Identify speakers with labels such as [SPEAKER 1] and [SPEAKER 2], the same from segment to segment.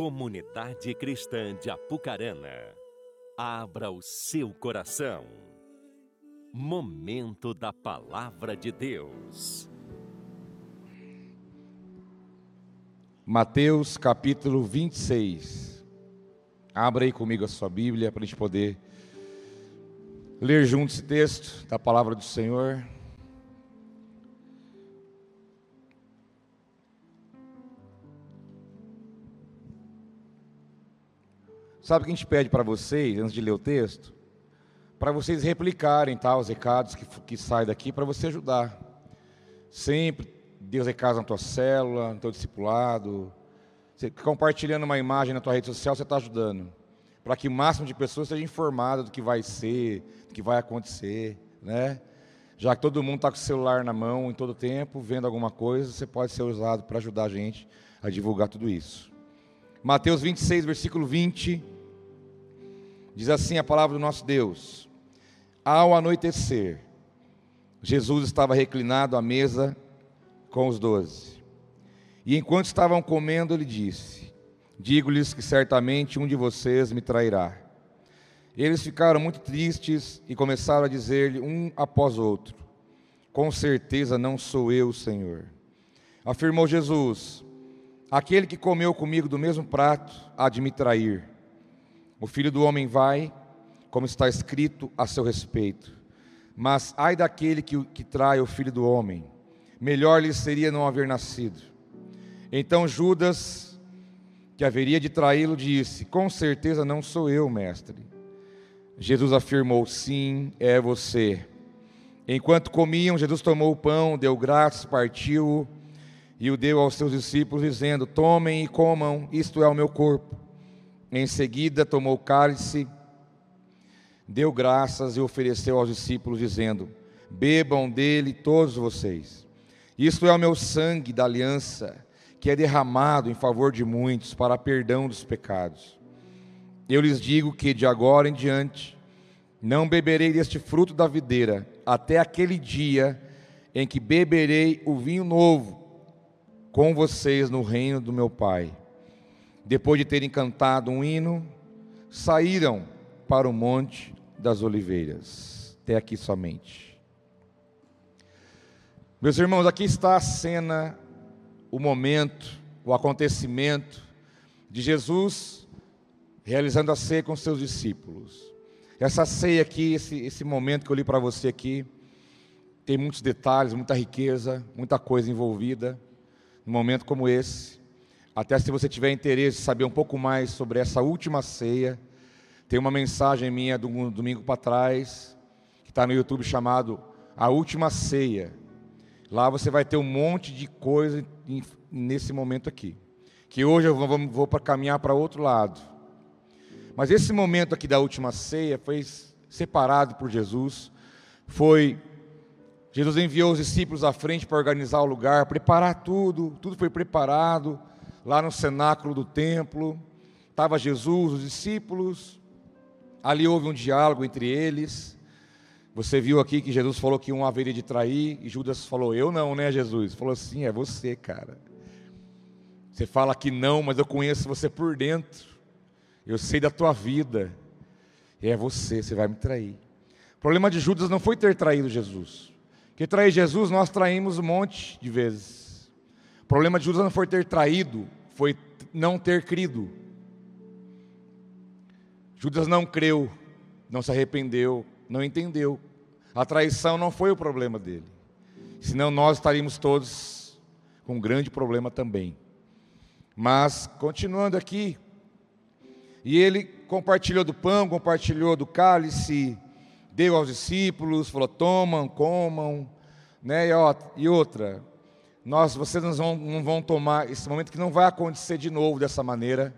[SPEAKER 1] Comunidade Cristã de Apucarana, abra o seu coração. Momento da Palavra de Deus.
[SPEAKER 2] Mateus capítulo 26. Abra aí comigo a sua Bíblia para a gente poder ler junto esse texto da palavra do Senhor. Sabe o que a gente pede para vocês, antes de ler o texto? Para vocês replicarem tá, os recados que, que saem daqui, para você ajudar. Sempre Deus recado na tua célula, no teu discipulado. Você compartilhando uma imagem na tua rede social, você está ajudando. Para que o máximo de pessoas seja informado do que vai ser, do que vai acontecer, né? Já que todo mundo está com o celular na mão em todo tempo, vendo alguma coisa, você pode ser usado para ajudar a gente a divulgar tudo isso. Mateus 26, versículo 20. Diz assim a palavra do nosso Deus: Ao anoitecer, Jesus estava reclinado à mesa com os doze. E enquanto estavam comendo, ele disse: Digo-lhes que certamente um de vocês me trairá. Eles ficaram muito tristes e começaram a dizer-lhe um após outro: Com certeza não sou eu, Senhor. Afirmou Jesus: Aquele que comeu comigo do mesmo prato há de me trair. O filho do homem vai, como está escrito a seu respeito. Mas ai daquele que, que trai o filho do homem, melhor lhe seria não haver nascido. Então Judas, que haveria de traí-lo, disse: Com certeza não sou eu, mestre. Jesus afirmou: Sim, é você. Enquanto comiam, Jesus tomou o pão, deu graças, partiu-o e o deu aos seus discípulos, dizendo: Tomem e comam, isto é o meu corpo. Em seguida, tomou o cálice, deu graças e ofereceu aos discípulos, dizendo: Bebam dele todos vocês. Isto é o meu sangue da aliança, que é derramado em favor de muitos para perdão dos pecados. Eu lhes digo que de agora em diante não beberei deste fruto da videira até aquele dia em que beberei o vinho novo com vocês no reino do meu Pai. Depois de terem cantado um hino, saíram para o Monte das Oliveiras. Até aqui somente. Meus irmãos, aqui está a cena, o momento, o acontecimento de Jesus realizando a ceia com seus discípulos. Essa ceia aqui, esse, esse momento que eu li para você aqui, tem muitos detalhes, muita riqueza, muita coisa envolvida. Num momento como esse, até se você tiver interesse em saber um pouco mais sobre essa última ceia, tem uma mensagem minha do domingo para trás, que está no YouTube chamado A Última Ceia. Lá você vai ter um monte de coisa nesse momento aqui. Que hoje eu vou, vou para caminhar para outro lado. Mas esse momento aqui da última ceia foi separado por Jesus. Foi Jesus enviou os discípulos à frente para organizar o lugar, preparar tudo, tudo foi preparado lá no cenáculo do templo. Estava Jesus, os discípulos, ali houve um diálogo entre eles. Você viu aqui que Jesus falou que um haveria de trair, e Judas falou: Eu não, né, Jesus? Falou assim: É você, cara. Você fala que não, mas eu conheço você por dentro. Eu sei da tua vida. E é você, você vai me trair. O problema de Judas não foi ter traído Jesus. Que trair Jesus, nós traímos um monte de vezes. Problema de Judas não foi ter traído, foi não ter crido. Judas não creu, não se arrependeu, não entendeu. A traição não foi o problema dele. Senão nós estaríamos todos com um grande problema também. Mas, continuando aqui, e ele compartilhou do pão, compartilhou do cálice, deu aos discípulos, falou: tomam, comam, né? E, e outra, nós, vocês não vão, não vão tomar esse momento que não vai acontecer de novo dessa maneira,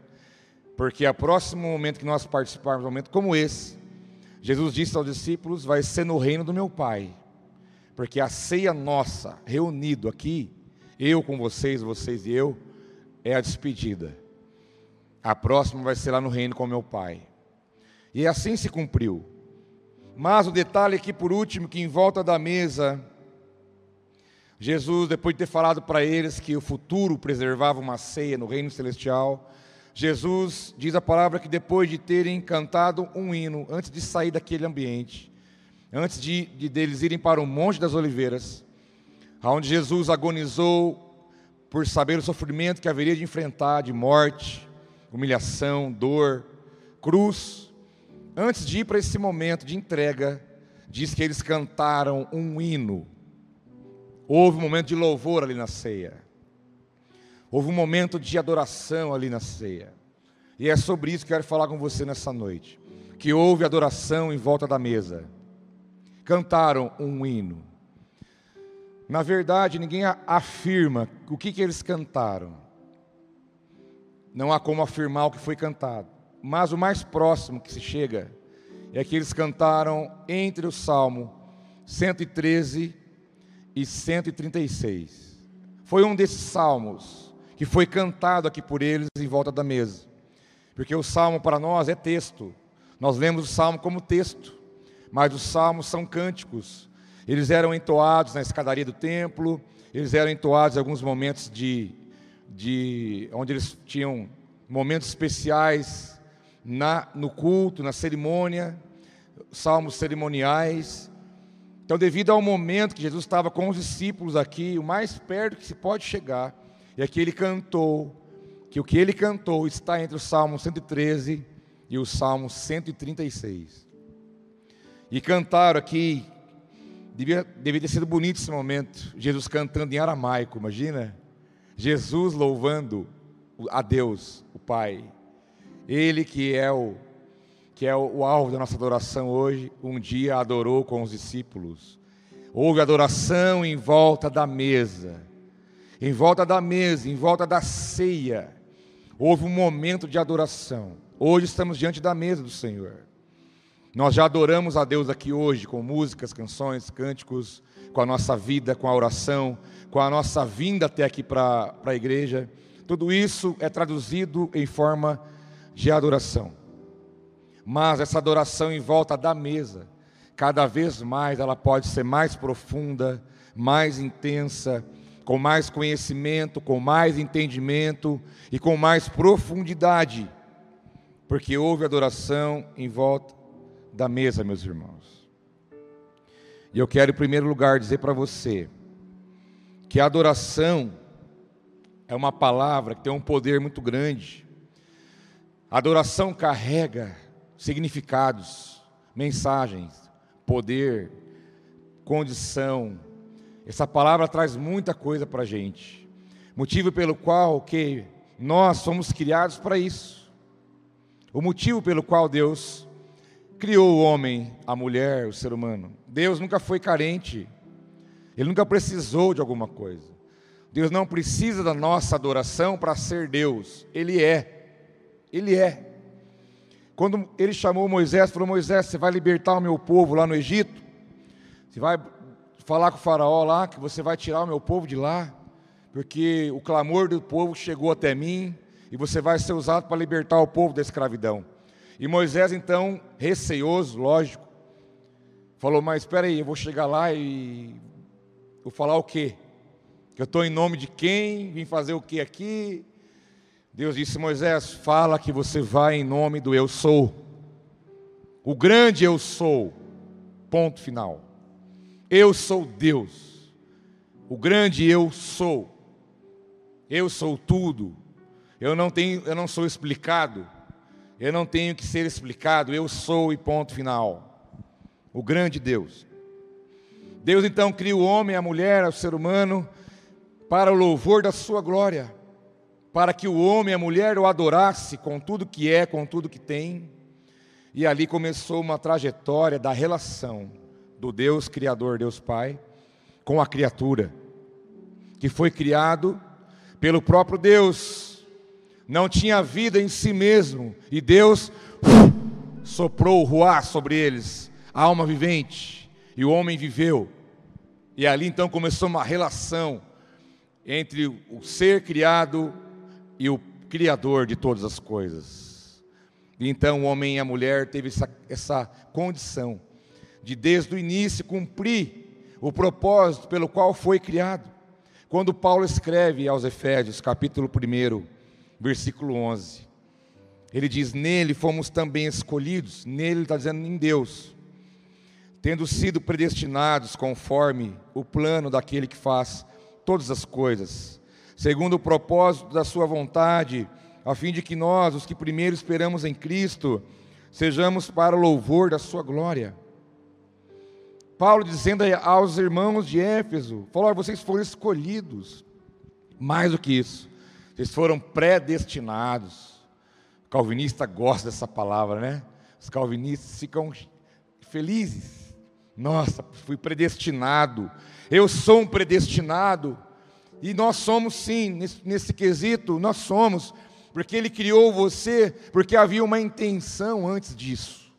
[SPEAKER 2] porque o próximo momento que nós participarmos, um momento como esse, Jesus disse aos discípulos: vai ser no reino do meu Pai, porque a ceia nossa, reunido aqui, eu com vocês, vocês e eu, é a despedida. A próxima vai ser lá no reino com meu Pai. E assim se cumpriu. Mas o detalhe aqui por último, que em volta da mesa, Jesus, depois de ter falado para eles que o futuro preservava uma ceia no reino celestial, Jesus diz a palavra que depois de terem cantado um hino, antes de sair daquele ambiente, antes de, de deles irem para o Monte das Oliveiras, onde Jesus agonizou por saber o sofrimento que haveria de enfrentar, de morte, humilhação, dor, cruz, antes de ir para esse momento de entrega, diz que eles cantaram um hino. Houve um momento de louvor ali na ceia. Houve um momento de adoração ali na ceia. E é sobre isso que eu quero falar com você nessa noite. Que houve adoração em volta da mesa. Cantaram um hino. Na verdade, ninguém afirma o que, que eles cantaram. Não há como afirmar o que foi cantado. Mas o mais próximo que se chega é que eles cantaram entre o Salmo 113 e 136. Foi um desses salmos que foi cantado aqui por eles em volta da mesa. Porque o salmo para nós é texto. Nós lemos o salmo como texto, mas os salmos são cânticos. Eles eram entoados na escadaria do templo, eles eram entoados em alguns momentos de, de onde eles tinham momentos especiais na, no culto, na cerimônia, salmos cerimoniais. Então, devido ao momento que Jesus estava com os discípulos aqui, o mais perto que se pode chegar, e aqui ele cantou, que o que ele cantou está entre o Salmo 113 e o Salmo 136. E cantaram aqui, devia, devia ter sido bonito esse momento, Jesus cantando em aramaico, imagina? Jesus louvando a Deus, o Pai. Ele que é o que é o, alvo da nossa adoração hoje, um dia adorou com os discípulos. Houve adoração em volta da mesa em volta da mesa, em volta da ceia, houve um momento de adoração. Hoje estamos diante da mesa do Senhor. Nós já adoramos a Deus aqui hoje com músicas, canções, cânticos, com a nossa vida, com a oração, com a nossa vinda até aqui para a igreja. Tudo isso é traduzido em forma de adoração. Mas essa adoração em volta da mesa, cada vez mais ela pode ser mais profunda, mais intensa, com mais conhecimento, com mais entendimento e com mais profundidade, porque houve adoração em volta da mesa, meus irmãos. E eu quero, em primeiro lugar, dizer para você que a adoração é uma palavra que tem um poder muito grande. A adoração carrega significados, mensagens, poder, condição, essa palavra traz muita coisa para a gente. Motivo pelo qual que nós somos criados para isso. O motivo pelo qual Deus criou o homem, a mulher, o ser humano. Deus nunca foi carente. Ele nunca precisou de alguma coisa. Deus não precisa da nossa adoração para ser Deus. Ele é. Ele é. Quando ele chamou Moisés, falou: Moisés, você vai libertar o meu povo lá no Egito? Você vai falar com o faraó lá que você vai tirar o meu povo de lá, porque o clamor do povo chegou até mim e você vai ser usado para libertar o povo da escravidão. E Moisés então, receioso, lógico, falou: "Mas espera aí, eu vou chegar lá e vou falar o quê? Que eu estou em nome de quem? Vim fazer o que aqui?" Deus disse: Moisés, fala que você vai em nome do Eu Sou, o grande Eu Sou. Ponto final. Eu sou Deus, o grande eu sou. Eu sou tudo. Eu não tenho, eu não sou explicado. Eu não tenho que ser explicado. Eu sou e ponto final. O grande Deus. Deus então cria o homem, a mulher, o ser humano para o louvor da sua glória, para que o homem e a mulher o adorasse com tudo que é, com tudo que tem. E ali começou uma trajetória da relação do Deus Criador, Deus Pai, com a criatura, que foi criado pelo próprio Deus, não tinha vida em si mesmo, e Deus soprou o ruá sobre eles, a alma vivente, e o homem viveu. E ali então começou uma relação entre o ser criado e o Criador de todas as coisas. E então o homem e a mulher teve essa, essa condição de desde o início cumprir o propósito pelo qual foi criado. Quando Paulo escreve aos Efésios, capítulo 1, versículo 11, Ele diz: Nele fomos também escolhidos, nele ele está dizendo em Deus, tendo sido predestinados conforme o plano daquele que faz todas as coisas, segundo o propósito da Sua vontade, a fim de que nós, os que primeiro esperamos em Cristo, sejamos para o louvor da Sua glória. Paulo dizendo aos irmãos de Éfeso: falou, vocês foram escolhidos, mais do que isso, vocês foram predestinados. O calvinista gosta dessa palavra, né? Os calvinistas ficam felizes. Nossa, fui predestinado. Eu sou um predestinado. E nós somos sim, nesse, nesse quesito, nós somos, porque Ele criou você, porque havia uma intenção antes disso.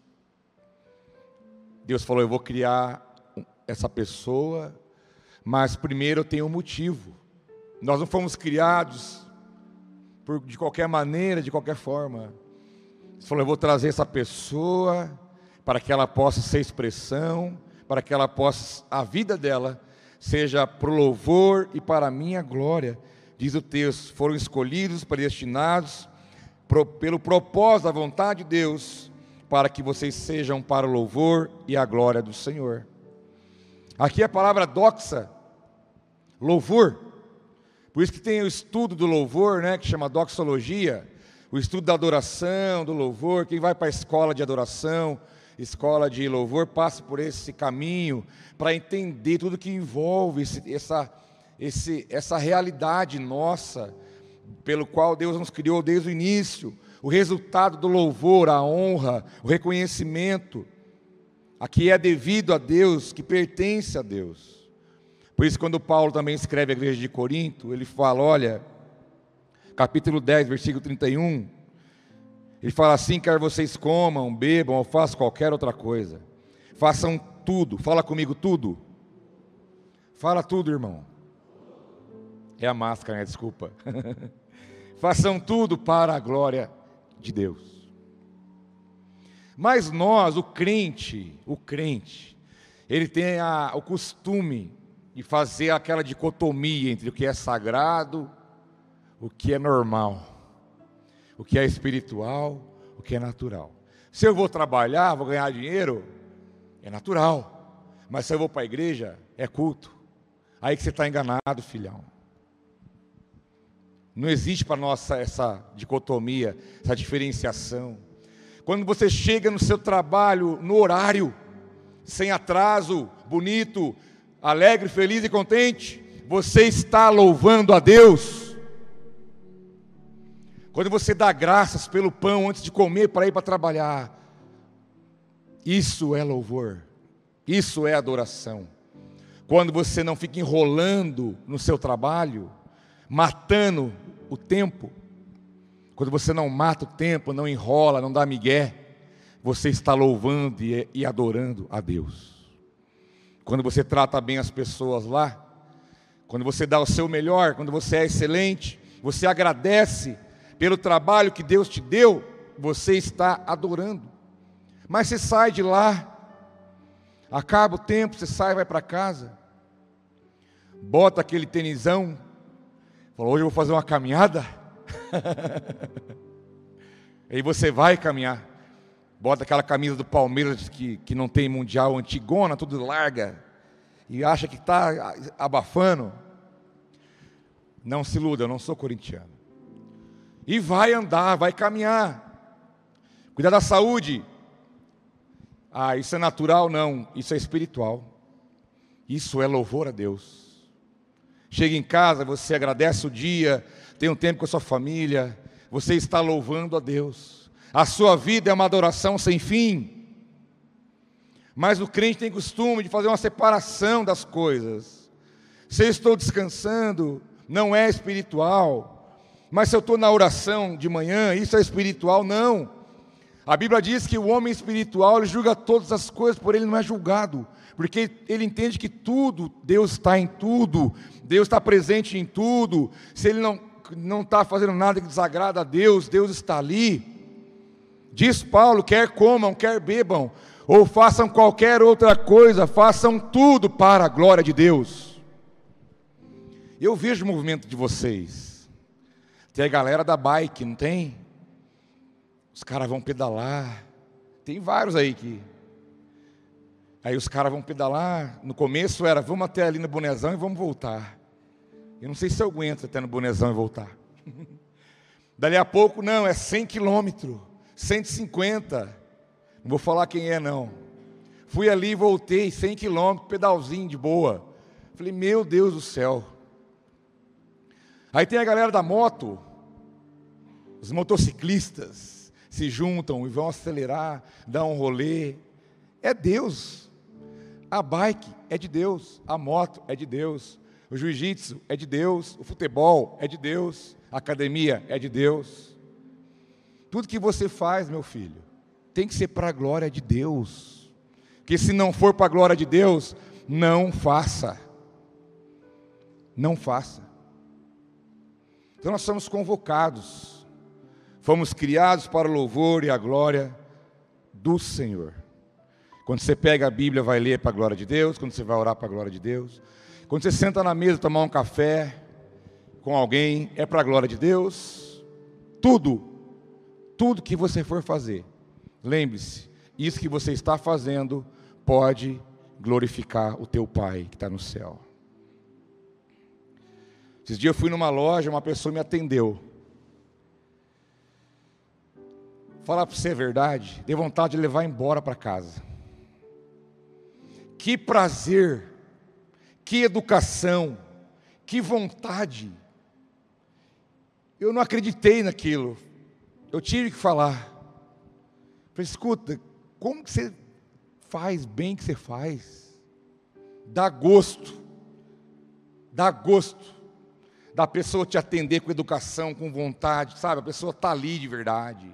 [SPEAKER 2] Deus falou: Eu vou criar essa pessoa, mas primeiro eu tenho um motivo. Nós não fomos criados por, de qualquer maneira, de qualquer forma. Ele falou: Eu vou trazer essa pessoa para que ela possa ser expressão, para que ela possa, a vida dela seja para o louvor e para a minha glória. Diz o texto: foram escolhidos, predestinados, pro, pelo propósito da vontade de Deus, para que vocês sejam para o louvor e a glória do Senhor. Aqui a palavra doxa, louvor. Por isso que tem o estudo do louvor, né, que chama doxologia, o estudo da adoração, do louvor. Quem vai para a escola de adoração, escola de louvor, passa por esse caminho para entender tudo que envolve esse, essa, esse, essa realidade nossa, pelo qual Deus nos criou desde o início, o resultado do louvor, a honra, o reconhecimento, aqui é devido a Deus, que pertence a Deus. Por isso, quando Paulo também escreve à igreja de Corinto, ele fala: olha, capítulo 10, versículo 31, ele fala assim: quer vocês comam, bebam ou façam qualquer outra coisa, façam tudo, fala comigo tudo. Fala tudo, irmão. É a máscara, né? Desculpa. façam tudo para a glória de Deus. Mas nós, o crente, o crente, ele tem a, o costume de fazer aquela dicotomia entre o que é sagrado, o que é normal o que é espiritual, o que é natural. Se eu vou trabalhar, vou ganhar dinheiro, é natural. Mas se eu vou para a igreja, é culto. Aí que você está enganado, filhão. Não existe para nós essa dicotomia, essa diferenciação. Quando você chega no seu trabalho, no horário, sem atraso, bonito, alegre, feliz e contente, você está louvando a Deus. Quando você dá graças pelo pão antes de comer para ir para trabalhar, isso é louvor, isso é adoração. Quando você não fica enrolando no seu trabalho, matando o tempo, quando você não mata o tempo, não enrola, não dá migué, você está louvando e, adorando a Deus. Quando você trata bem as pessoas lá, quando você dá o seu melhor, quando você é excelente, você agradece pelo trabalho que Deus te deu, você está adorando. Mas você sai de lá, acaba o tempo, você sai, vai para casa, bota aquele tenisão, fala, hoje eu vou fazer uma caminhada. Aí você vai caminhar, bota aquela camisa do Palmeiras que, que não tem mundial, antigona, tudo larga, e acha que está abafando. Não se iluda, eu não sou corintiano. E vai andar, vai caminhar. Cuidar da saúde. Ah, isso é natural? Não, isso é espiritual. Isso é louvor a Deus. Chega em casa, você agradece o dia, tem um tempo com a sua família, você está louvando a Deus. A sua vida é uma adoração sem fim. Mas o crente tem costume de fazer uma separação das coisas. Se eu estou descansando, não é espiritual. Mas se eu estou na oração de manhã, isso é espiritual? Não. A Bíblia diz que o homem espiritual ele julga todas as coisas, por ele não é julgado, porque ele entende que tudo, Deus está em tudo, Deus está presente em tudo. Se ele não não está fazendo nada que desagrada a Deus, Deus está ali. Diz Paulo: quer comam, quer bebam, ou façam qualquer outra coisa, façam tudo para a glória de Deus. Eu vejo o movimento de vocês. Tem a galera da bike, não tem? Os caras vão pedalar. Tem vários aí que. Aí os caras vão pedalar. No começo era, vamos até ali no Bonezão e vamos voltar. Eu não sei se eu aguento até no Bonezão e voltar. Dali a pouco, não, é 100 quilômetros, 150. Não vou falar quem é, não. Fui ali e voltei, 100 quilômetros, pedalzinho de boa. Falei, meu Deus do céu. Aí tem a galera da moto, os motociclistas se juntam e vão acelerar, dar um rolê. É Deus. A bike é de Deus, a moto é de Deus, o jiu-jitsu é de Deus, o futebol é de Deus, a academia é de Deus. Tudo que você faz, meu filho, tem que ser para a glória de Deus. Porque se não for para a glória de Deus, não faça. Não faça. Então nós somos convocados, fomos criados para o louvor e a glória do Senhor. Quando você pega a Bíblia, vai ler para a glória de Deus, quando você vai orar para a glória de Deus, quando você senta na mesa tomar um café com alguém, é para a glória de Deus. Tudo, tudo que você for fazer, lembre-se, isso que você está fazendo pode glorificar o teu Pai que está no céu. Esses dias eu fui numa loja, uma pessoa me atendeu. Falar para você a verdade, dei vontade de levar embora para casa. Que prazer, que educação, que vontade. Eu não acreditei naquilo. Eu tive que falar. Falei, escuta, como que você faz bem que você faz? Dá gosto. Dá gosto da pessoa te atender com educação, com vontade, sabe? A pessoa está ali de verdade,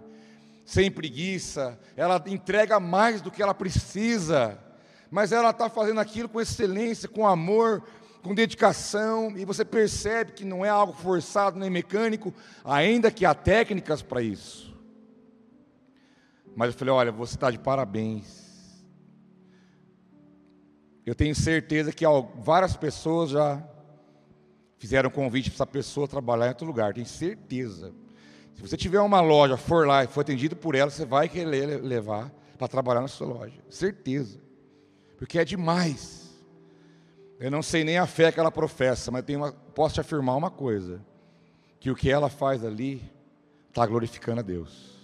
[SPEAKER 2] sem preguiça, ela entrega mais do que ela precisa, mas ela está fazendo aquilo com excelência, com amor, com dedicação, e você percebe que não é algo forçado nem mecânico, ainda que há técnicas para isso. Mas eu falei: olha, você está de parabéns. Eu tenho certeza que várias pessoas já fizeram convite para essa pessoa trabalhar em outro lugar, tenho certeza. Se você tiver uma loja, for lá e for atendido por ela, você vai querer levar para trabalhar na sua loja, certeza. Porque é demais. Eu não sei nem a fé que ela professa, mas uma, posso te afirmar uma coisa: que o que ela faz ali está glorificando a Deus,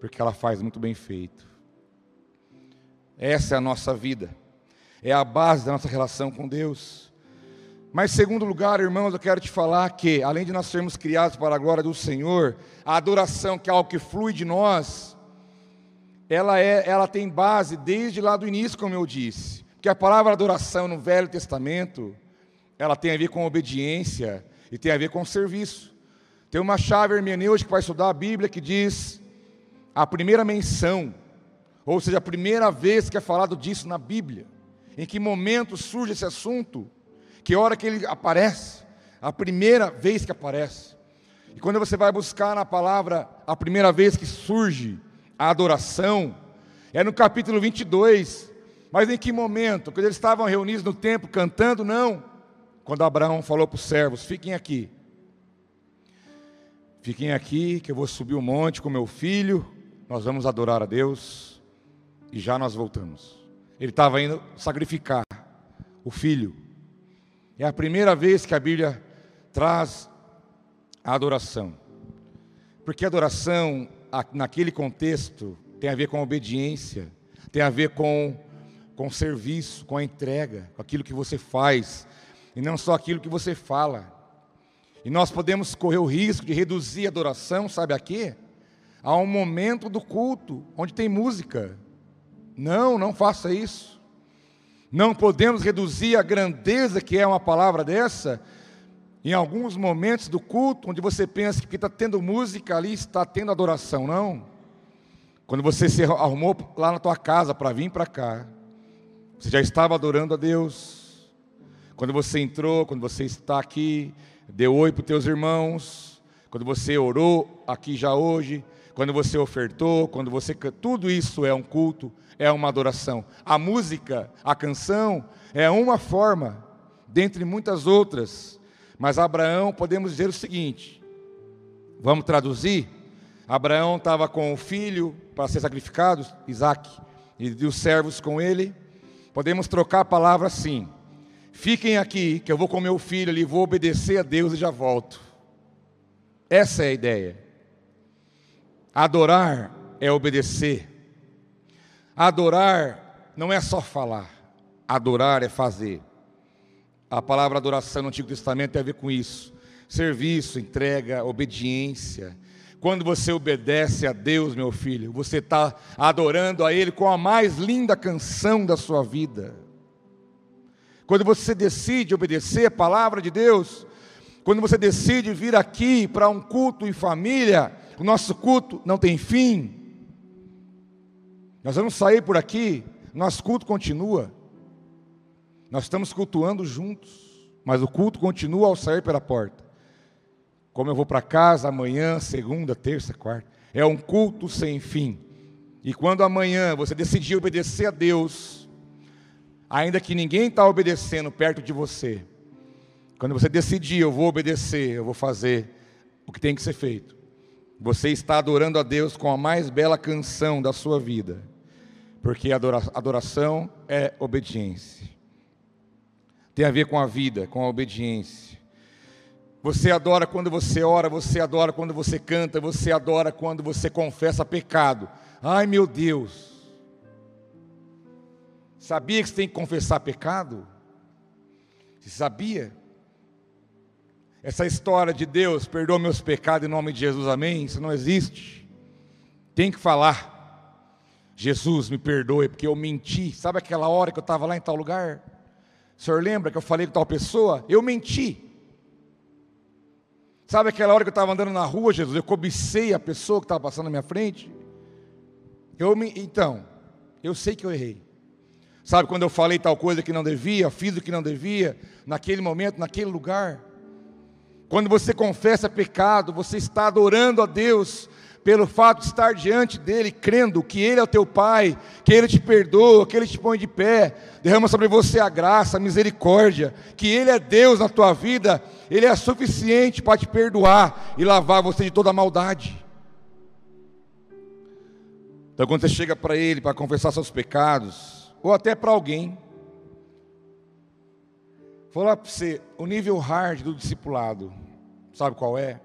[SPEAKER 2] porque ela faz muito bem feito. Essa é a nossa vida, é a base da nossa relação com Deus. Mas, segundo lugar, irmãos, eu quero te falar que, além de nós sermos criados para a glória do Senhor, a adoração, que é algo que flui de nós, ela, é, ela tem base desde lá do início, como eu disse. Porque a palavra adoração no Velho Testamento, ela tem a ver com obediência e tem a ver com serviço. Tem uma chave hermenêutica que vai estudar a Bíblia que diz a primeira menção, ou seja, a primeira vez que é falado disso na Bíblia. Em que momento surge esse assunto? Que hora que ele aparece, a primeira vez que aparece. E quando você vai buscar na palavra a primeira vez que surge a adoração, é no capítulo 22. Mas em que momento? Quando eles estavam reunidos no templo cantando? Não. Quando Abraão falou para os servos: Fiquem aqui. Fiquem aqui, que eu vou subir o monte com meu filho. Nós vamos adorar a Deus. E já nós voltamos. Ele estava indo sacrificar o filho. É a primeira vez que a Bíblia traz a adoração. Porque adoração, naquele contexto, tem a ver com obediência, tem a ver com, com serviço, com a entrega, com aquilo que você faz, e não só aquilo que você fala. E nós podemos correr o risco de reduzir a adoração, sabe a quê? A um momento do culto, onde tem música. Não, não faça isso. Não podemos reduzir a grandeza que é uma palavra dessa em alguns momentos do culto, onde você pensa que está tendo música ali, está tendo adoração, não. Quando você se arrumou lá na tua casa para vir para cá, você já estava adorando a Deus. Quando você entrou, quando você está aqui, deu oi para os teus irmãos, quando você orou aqui já hoje, quando você ofertou, quando você. Tudo isso é um culto, é uma adoração. A música, a canção, é uma forma, dentre muitas outras. Mas Abraão, podemos dizer o seguinte: vamos traduzir? Abraão estava com o filho para ser sacrificado, Isaac, e os servos com ele. Podemos trocar a palavra assim: fiquem aqui, que eu vou com meu filho ali, vou obedecer a Deus e já volto. Essa é a ideia. Adorar é obedecer. Adorar não é só falar, adorar é fazer. A palavra adoração no Antigo Testamento tem a ver com isso: serviço, entrega, obediência. Quando você obedece a Deus, meu filho, você está adorando a Ele com a mais linda canção da sua vida. Quando você decide obedecer a palavra de Deus, quando você decide vir aqui para um culto em família, o nosso culto não tem fim. Nós vamos sair por aqui, nosso culto continua. Nós estamos cultuando juntos, mas o culto continua ao sair pela porta. Como eu vou para casa amanhã, segunda, terça, quarta, é um culto sem fim. E quando amanhã você decidir obedecer a Deus, ainda que ninguém está obedecendo perto de você, quando você decidir, eu vou obedecer, eu vou fazer o que tem que ser feito, você está adorando a Deus com a mais bela canção da sua vida, porque adoração é obediência tem a ver com a vida, com a obediência. Você adora quando você ora, você adora quando você canta, você adora quando você confessa pecado. Ai meu Deus! Sabia que você tem que confessar pecado? Você sabia? Essa história de Deus, perdoa meus pecados em nome de Jesus, amém? Isso não existe. Tem que falar. Jesus, me perdoe porque eu menti. Sabe aquela hora que eu estava lá em tal lugar? O senhor lembra que eu falei com tal pessoa? Eu menti. Sabe aquela hora que eu estava andando na rua, Jesus? Eu cobicei a pessoa que estava passando na minha frente? Eu me... Então, eu sei que eu errei. Sabe quando eu falei tal coisa que não devia, fiz o que não devia, naquele momento, naquele lugar? Quando você confessa pecado, você está adorando a Deus pelo fato de estar diante dele, crendo que ele é o teu Pai, que ele te perdoa, que ele te põe de pé, derrama sobre você a graça, a misericórdia, que ele é Deus na tua vida, ele é suficiente para te perdoar e lavar você de toda a maldade. Então, quando você chega para ele para confessar seus pecados, ou até para alguém, vou falar para você, o nível hard do discipulado, sabe qual é?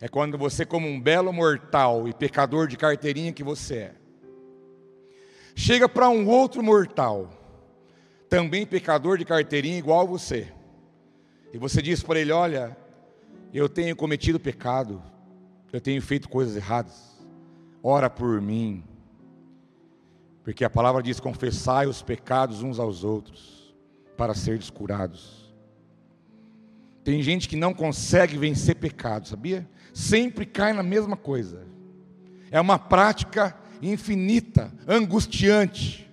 [SPEAKER 2] É quando você, como um belo mortal e pecador de carteirinha que você é, chega para um outro mortal, também pecador de carteirinha igual você, e você diz para ele: Olha, eu tenho cometido pecado, eu tenho feito coisas erradas, ora por mim, porque a palavra diz: confessai os pecados uns aos outros, para ser curados. Tem gente que não consegue vencer pecado, sabia? sempre cai na mesma coisa. É uma prática infinita, angustiante,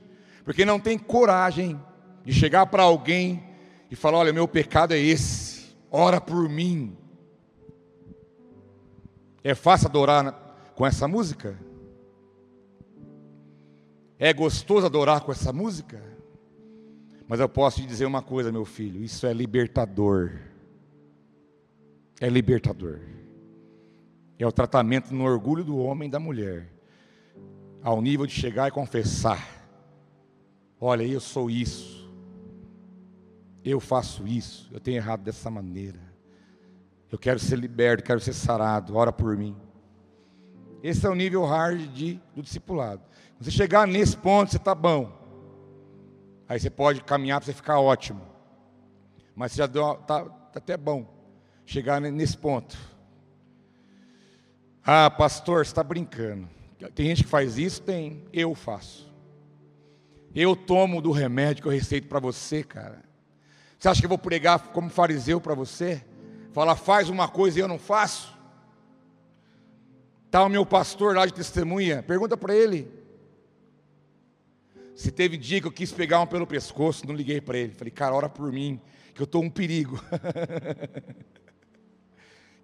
[SPEAKER 2] porque não tem coragem de chegar para alguém e falar: olha, meu pecado é esse, ora por mim. É fácil adorar com essa música? É gostoso adorar com essa música? Mas eu posso te dizer uma coisa, meu filho: isso é libertador. É libertador. É o tratamento no orgulho do homem e da mulher, ao nível de chegar e confessar: olha, eu sou isso, eu faço isso, eu tenho errado dessa maneira, eu quero ser liberto, quero ser sarado, ora por mim. Esse é o nível hard de, do discipulado. Você chegar nesse ponto, você está bom. Aí você pode caminhar para você ficar ótimo. Mas você já está tá até bom chegar nesse ponto. Ah, pastor, está brincando. Tem gente que faz isso? Tem. Eu faço. Eu tomo do remédio que eu receito para você, cara. Você acha que eu vou pregar como fariseu para você? Falar, faz uma coisa e eu não faço? Está o meu pastor lá de testemunha, pergunta para ele. Se teve dia que eu quis pegar um pelo pescoço, não liguei para ele. Falei, cara, ora por mim, que eu estou um perigo.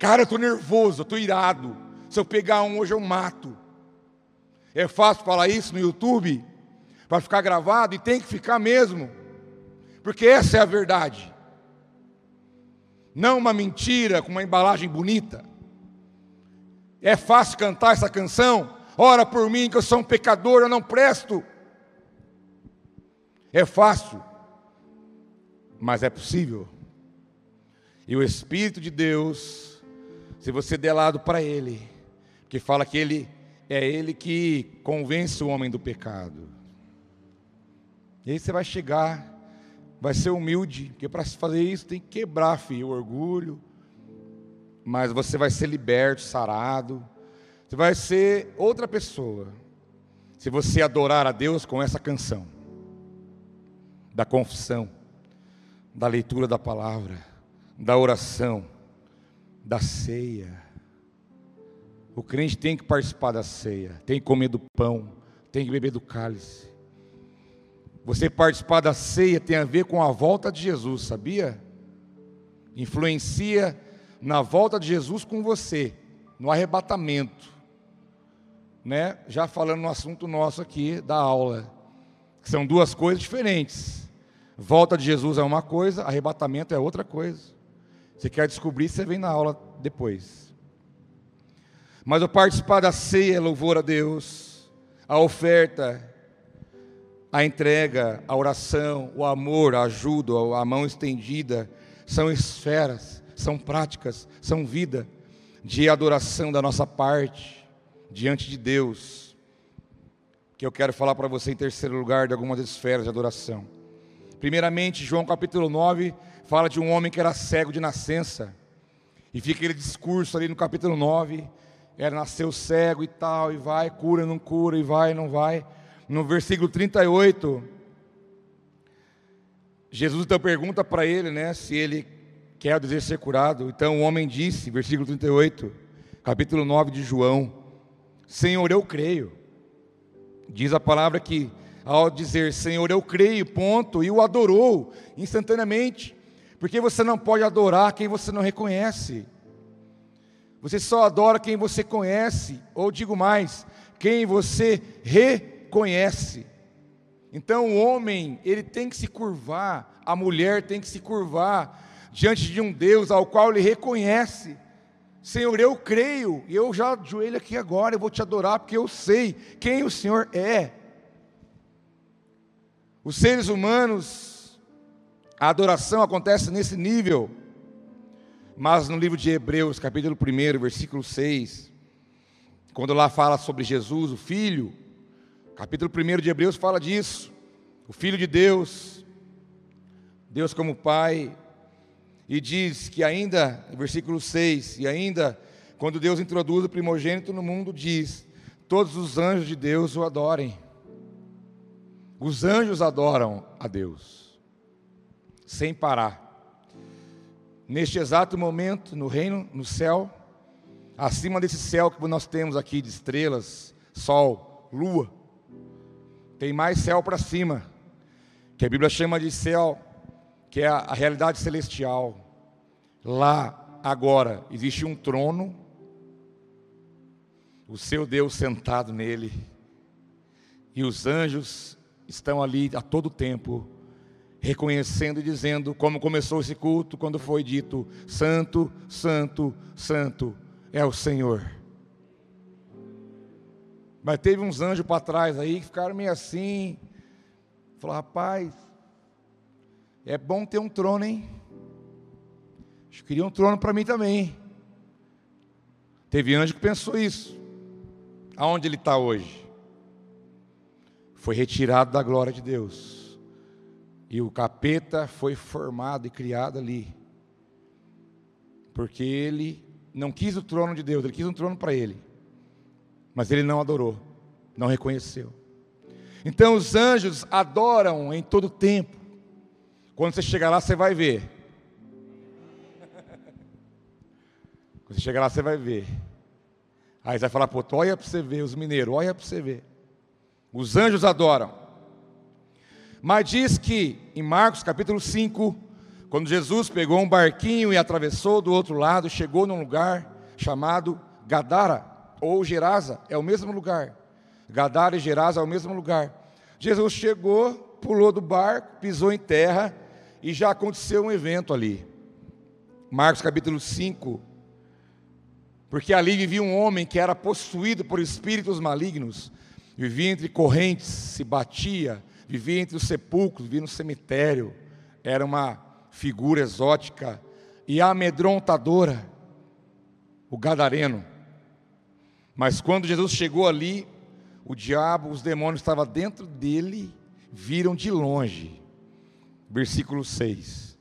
[SPEAKER 2] cara, eu estou nervoso, eu estou irado. Se eu pegar um hoje, eu mato. É fácil falar isso no YouTube, para ficar gravado, e tem que ficar mesmo, porque essa é a verdade. Não uma mentira com uma embalagem bonita. É fácil cantar essa canção? Ora por mim, que eu sou um pecador, eu não presto. É fácil, mas é possível. E o Espírito de Deus, se você der lado para Ele, que fala que Ele é Ele que convence o homem do pecado. E aí você vai chegar, vai ser humilde, porque para fazer isso tem que quebrar, filho, o orgulho. Mas você vai ser liberto, sarado. Você vai ser outra pessoa. Se você adorar a Deus com essa canção, da confissão, da leitura da palavra, da oração, da ceia. O crente tem que participar da ceia, tem que comer do pão, tem que beber do cálice. Você participar da ceia tem a ver com a volta de Jesus, sabia? Influencia na volta de Jesus com você, no arrebatamento. Né? Já falando no assunto nosso aqui da aula, são duas coisas diferentes. Volta de Jesus é uma coisa, arrebatamento é outra coisa. Você quer descobrir, você vem na aula depois. Mas o participar da ceia é louvor a Deus, a oferta, a entrega, a oração, o amor, a ajuda, a mão estendida, são esferas, são práticas, são vida de adoração da nossa parte diante de Deus. Que eu quero falar para você em terceiro lugar de algumas esferas de adoração. Primeiramente, João capítulo 9 fala de um homem que era cego de nascença. E fica aquele discurso ali no capítulo 9 era nasceu cego e tal, e vai, cura, não cura, e vai, não vai. No versículo 38, Jesus então pergunta para ele, né, se ele quer desejar ser curado. Então o homem disse, versículo 38, capítulo 9 de João: Senhor, eu creio. Diz a palavra que ao dizer Senhor, eu creio, ponto, e o adorou instantaneamente, porque você não pode adorar quem você não reconhece. Você só adora quem você conhece, ou digo mais, quem você reconhece. Então o homem, ele tem que se curvar, a mulher tem que se curvar diante de um Deus ao qual ele reconhece. Senhor, eu creio, eu já ajoelho aqui agora, eu vou te adorar, porque eu sei quem o Senhor é. Os seres humanos, a adoração acontece nesse nível. Mas no livro de Hebreus, capítulo 1, versículo 6, quando lá fala sobre Jesus, o Filho, capítulo 1 de Hebreus fala disso, o Filho de Deus, Deus como Pai, e diz que ainda, versículo 6, e ainda, quando Deus introduz o primogênito no mundo, diz: Todos os anjos de Deus o adorem. Os anjos adoram a Deus, sem parar neste exato momento, no reino, no céu, acima desse céu que nós temos aqui de estrelas, sol, lua, tem mais céu para cima, que a Bíblia chama de céu, que é a, a realidade celestial. Lá, agora, existe um trono, o seu Deus sentado nele, e os anjos estão ali a todo tempo reconhecendo e dizendo como começou esse culto, quando foi dito: Santo, Santo, Santo é o Senhor. Mas teve uns anjos para trás aí que ficaram meio assim. Falou, rapaz, é bom ter um trono, hein? Eu queria um trono para mim também. Teve anjo que pensou isso. Aonde ele está hoje? Foi retirado da glória de Deus e o capeta foi formado e criado ali. Porque ele não quis o trono de Deus, ele quis um trono para ele. Mas ele não adorou, não reconheceu. Então os anjos adoram em todo tempo. Quando você chegar lá, você vai ver. Quando você chegar lá, você vai ver. Aí você vai falar, pô, olha para você ver, os mineiros, olha para você ver. Os anjos adoram. Mas diz que em Marcos capítulo 5, quando Jesus pegou um barquinho e atravessou do outro lado, chegou num lugar chamado Gadara ou Gerasa, é o mesmo lugar. Gadara e Gerasa é o mesmo lugar. Jesus chegou, pulou do barco, pisou em terra e já aconteceu um evento ali. Marcos capítulo 5, porque ali vivia um homem que era possuído por espíritos malignos, vivia entre correntes, se batia, vivia entre os sepulcros, vivia no cemitério, era uma figura exótica e amedrontadora, o gadareno. Mas quando Jesus chegou ali, o diabo, os demônios estavam dentro dele, viram de longe. Versículo 6.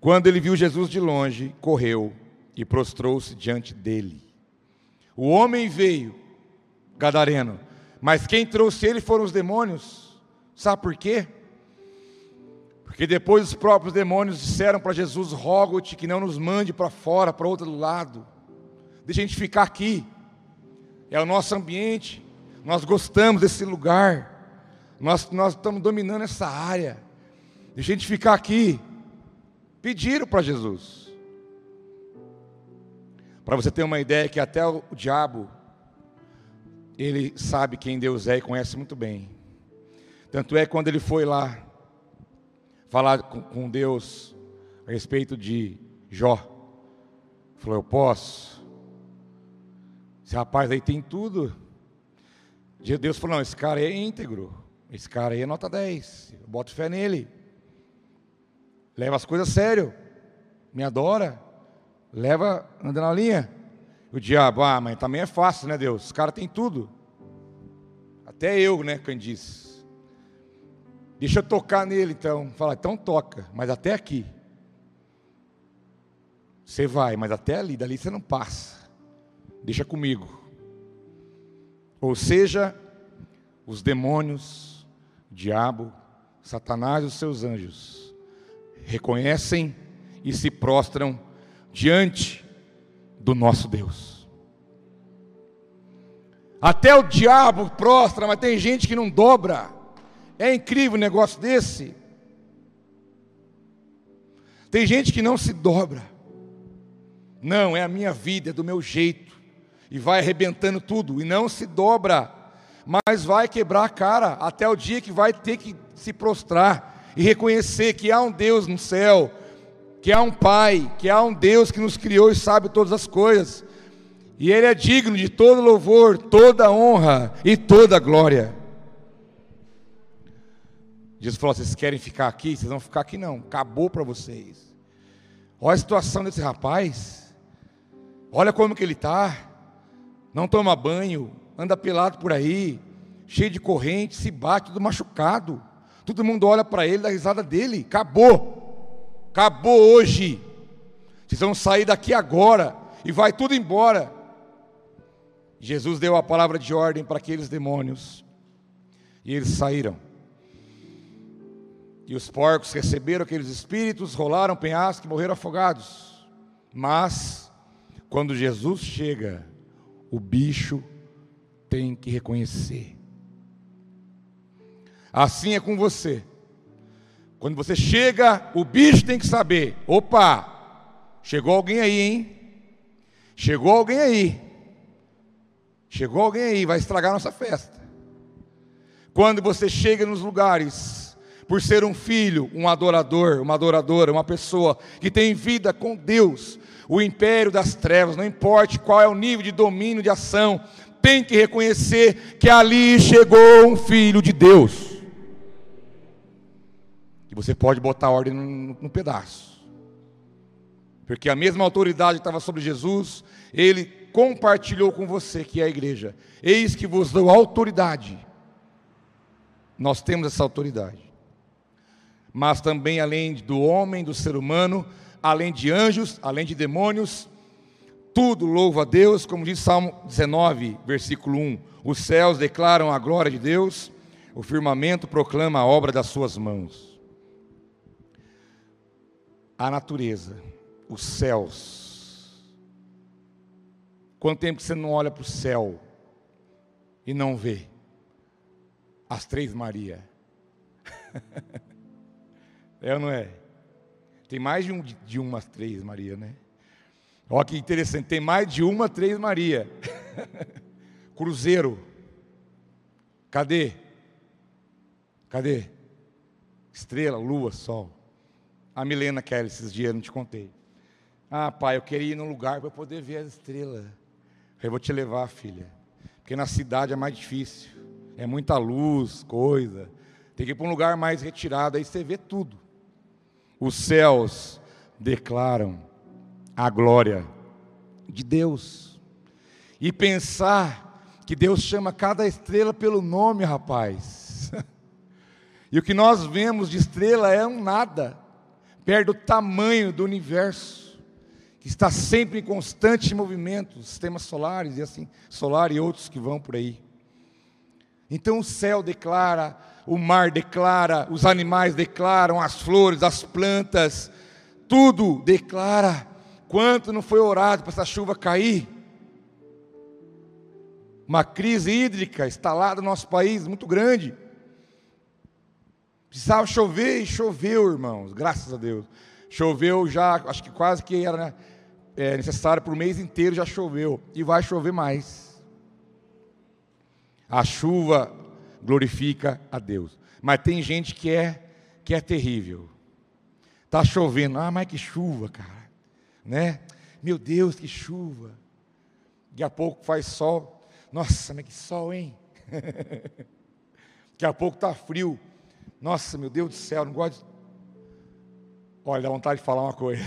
[SPEAKER 2] Quando ele viu Jesus de longe, correu e prostrou-se diante dele. O homem veio, gadareno, mas quem trouxe ele foram os demônios. Sabe por quê? Porque depois os próprios demônios disseram para Jesus: rogo-te que não nos mande para fora, para outro lado. Deixa a gente ficar aqui. É o nosso ambiente. Nós gostamos desse lugar. Nós, nós estamos dominando essa área. Deixa a gente ficar aqui. Pediram para Jesus. Para você ter uma ideia que até o diabo ele sabe quem Deus é e conhece muito bem. Tanto é quando ele foi lá falar com, Deus a respeito de Jó, falou: Eu posso. Esse rapaz aí tem tudo. Deus falou: Não, esse cara é íntegro. Esse cara aí é nota 10. Eu boto fé nele. Leva as coisas a sério. Me adora. Leva, anda na linha. O diabo, ah, mas também é fácil, né, Deus? Esse cara tem tudo. Até eu, né, Candice. Deixa eu tocar nele então. Fala, então toca, mas até aqui. Você vai, mas até ali, dali você não passa. Deixa comigo. Ou seja, os demônios, o diabo, Satanás e os seus anjos reconhecem e se prostram diante do nosso Deus. Até o diabo prostra, mas tem gente que não dobra. É incrível um negócio desse. Tem gente que não se dobra. Não, é a minha vida, é do meu jeito. E vai arrebentando tudo. E não se dobra. Mas vai quebrar a cara até o dia que vai ter que se prostrar e reconhecer que há um Deus no céu, que há um Pai, que há um Deus que nos criou e sabe todas as coisas. E Ele é digno de todo louvor, toda honra e toda glória. Jesus falou: vocês querem ficar aqui? Vocês vão ficar aqui não, acabou para vocês. Olha a situação desse rapaz, olha como que ele está, não toma banho, anda pelado por aí, cheio de corrente, se bate, tudo machucado. Todo mundo olha para ele, dá risada dele, acabou. Acabou hoje. Vocês vão sair daqui agora e vai tudo embora. Jesus deu a palavra de ordem para aqueles demônios. E eles saíram. E os porcos receberam aqueles espíritos, rolaram penhasco e morreram afogados. Mas, quando Jesus chega, o bicho tem que reconhecer. Assim é com você. Quando você chega, o bicho tem que saber: opa, chegou alguém aí, hein? Chegou alguém aí. Chegou alguém aí, vai estragar nossa festa. Quando você chega nos lugares, por ser um filho, um adorador, uma adoradora, uma pessoa que tem vida com Deus, o império das trevas, não importa qual é o nível de domínio, de ação, tem que reconhecer que ali chegou um filho de Deus. E você pode botar ordem no, no pedaço. Porque a mesma autoridade que estava sobre Jesus, ele compartilhou com você, que é a igreja. Eis que vos dou autoridade. Nós temos essa autoridade. Mas também, além do homem, do ser humano, além de anjos, além de demônios, tudo louva a Deus, como diz Salmo 19, versículo 1. Os céus declaram a glória de Deus, o firmamento proclama a obra das suas mãos a natureza, os céus. Quanto tempo você não olha para o céu e não vê as três Maria? é ou não é? Tem mais de, um, de uma três Maria, né? Olha que interessante, tem mais de uma três Maria. Cruzeiro. Cadê? Cadê? Estrela, lua, sol. A Milena Kelly, esses dias, não te contei. Ah, pai, eu queria ir num lugar para poder ver as estrelas. Eu vou te levar, filha. Porque na cidade é mais difícil. É muita luz, coisa. Tem que ir para um lugar mais retirado, aí você vê tudo. Os céus declaram a glória de Deus. E pensar que Deus chama cada estrela pelo nome, rapaz. e o que nós vemos de estrela é um nada, perto do tamanho do universo que está sempre em constante movimento, sistemas solares e assim, solar e outros que vão por aí. Então o céu declara, o mar declara, os animais declaram, as flores, as plantas, tudo declara. Quanto não foi orado para essa chuva cair? Uma crise hídrica instalada no nosso país, muito grande. Precisava chover e choveu, irmãos, graças a Deus. Choveu já, acho que quase que era né, é, necessário para o mês inteiro, já choveu. E vai chover mais. A chuva glorifica a Deus. Mas tem gente que é, que é terrível. Está chovendo. Ah, mas que chuva, cara. Né? Meu Deus, que chuva. Daqui a pouco faz sol. Nossa, mas que sol, hein? Daqui a pouco está frio. Nossa, meu Deus do céu, não gosto de... Olha, dá vontade de falar uma coisa.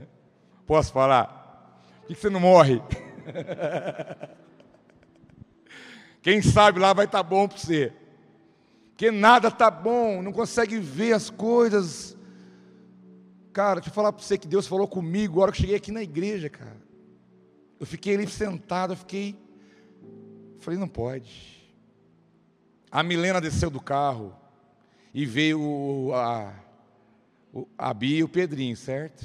[SPEAKER 2] Posso falar? Por que você não morre? Quem sabe lá vai estar tá bom para você. Porque nada está bom, não consegue ver as coisas. Cara, deixa eu falar para você que Deus falou comigo a hora que eu cheguei aqui na igreja, cara. Eu fiquei ali sentado, eu fiquei. Falei, não pode. A Milena desceu do carro e veio a, a Bia e o Pedrinho, certo?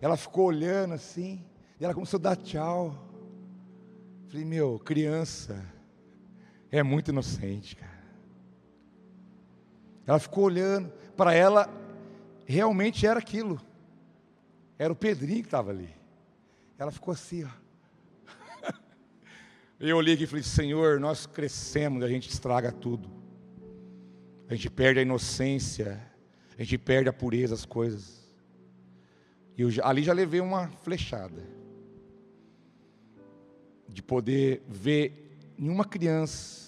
[SPEAKER 2] Ela ficou olhando assim, e ela começou a dar tchau. Falei, meu, criança é muito inocente, cara. Ela ficou olhando, para ela realmente era aquilo. Era o Pedrinho que estava ali. Ela ficou assim, ó. Eu olhei aqui e falei, Senhor, nós crescemos, a gente estraga tudo. A gente perde a inocência, a gente perde a pureza das coisas. E eu, ali já levei uma flechada. De poder ver em uma criança,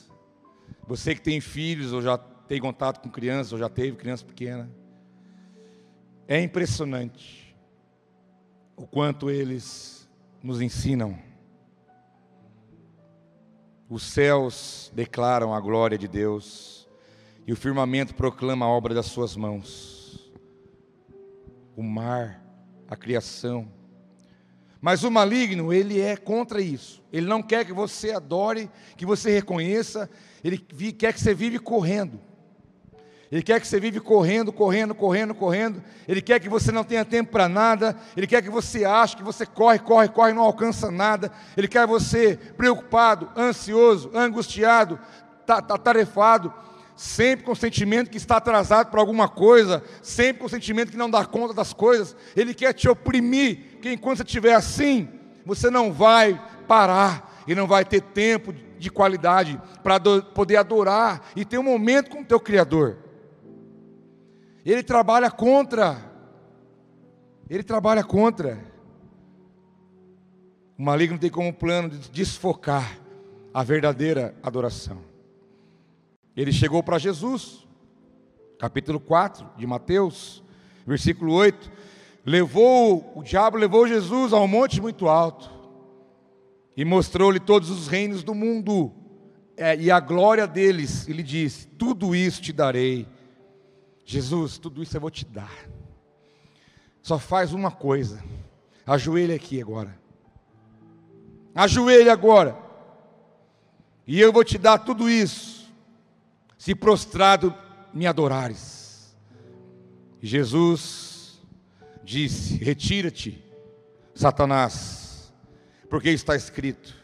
[SPEAKER 2] você que tem filhos, ou já tem contato com crianças, ou já teve criança pequena, é impressionante o quanto eles nos ensinam. Os céus declaram a glória de Deus e o firmamento proclama a obra das suas mãos. O mar, a criação. Mas o maligno, ele é contra isso. Ele não quer que você adore, que você reconheça, ele quer que você vive correndo. Ele quer que você vive correndo, correndo, correndo, correndo. Ele quer que você não tenha tempo para nada. Ele quer que você ache que você corre, corre, corre, não alcança nada. Ele quer você preocupado, ansioso, angustiado, tarefado sempre com o sentimento que está atrasado para alguma coisa, sempre com o sentimento que não dá conta das coisas, ele quer te oprimir, que enquanto você estiver assim, você não vai parar e não vai ter tempo de qualidade para poder adorar e ter um momento com o teu Criador. Ele trabalha contra, ele trabalha contra. O maligno tem como plano de desfocar a verdadeira adoração. Ele chegou para Jesus, capítulo 4 de Mateus, versículo 8. Levou, o diabo levou Jesus a um monte muito alto e mostrou-lhe todos os reinos do mundo é, e a glória deles. Ele disse: Tudo isso te darei. Jesus, tudo isso eu vou te dar. Só faz uma coisa. Ajoelhe aqui agora. Ajoelhe agora. E eu vou te dar tudo isso se prostrado me adorares. Jesus disse: Retira-te, Satanás, porque está escrito: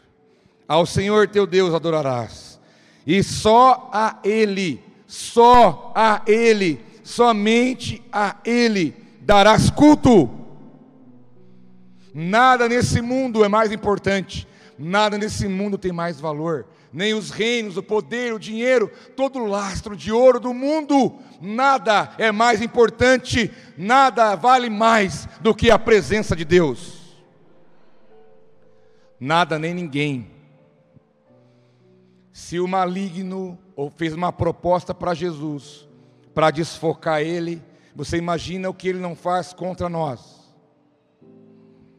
[SPEAKER 2] Ao Senhor teu Deus adorarás, e só a Ele, só a Ele, somente a Ele darás culto. Nada nesse mundo é mais importante, nada nesse mundo tem mais valor nem os reinos, o poder, o dinheiro, todo o lastro de ouro do mundo, nada é mais importante, nada vale mais do que a presença de Deus. nada nem ninguém. Se o maligno fez uma proposta para Jesus, para desfocar ele, você imagina o que ele não faz contra nós.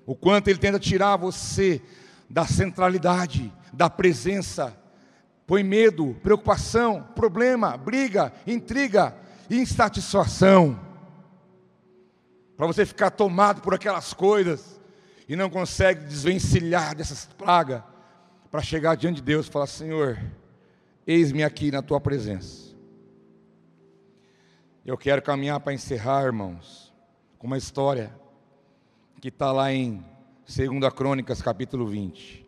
[SPEAKER 2] O quanto ele tenta tirar você da centralidade, da presença, põe medo, preocupação, problema, briga, intriga, insatisfação, para você ficar tomado por aquelas coisas e não consegue desvencilhar dessas pragas, para chegar diante de Deus e falar: Senhor, eis-me aqui na tua presença. Eu quero caminhar para encerrar, irmãos, com uma história que está lá em 2 Crônicas, capítulo 20.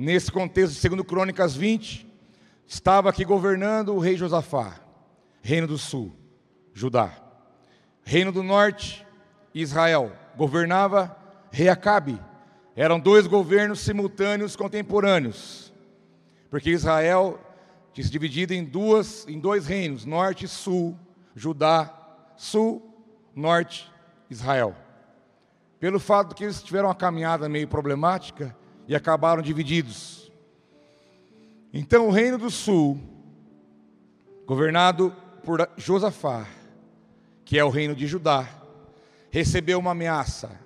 [SPEAKER 2] Nesse contexto 2 Crônicas 20, estava aqui governando o rei Josafá, reino do sul, Judá. Reino do norte, Israel, governava rei Acabe. Eram dois governos simultâneos contemporâneos. Porque Israel tinha se dividido em duas, em dois reinos, norte e sul, Judá, sul, norte, Israel. Pelo fato de que eles tiveram uma caminhada meio problemática e acabaram divididos. Então o reino do sul, governado por Josafá, que é o reino de Judá, recebeu uma ameaça.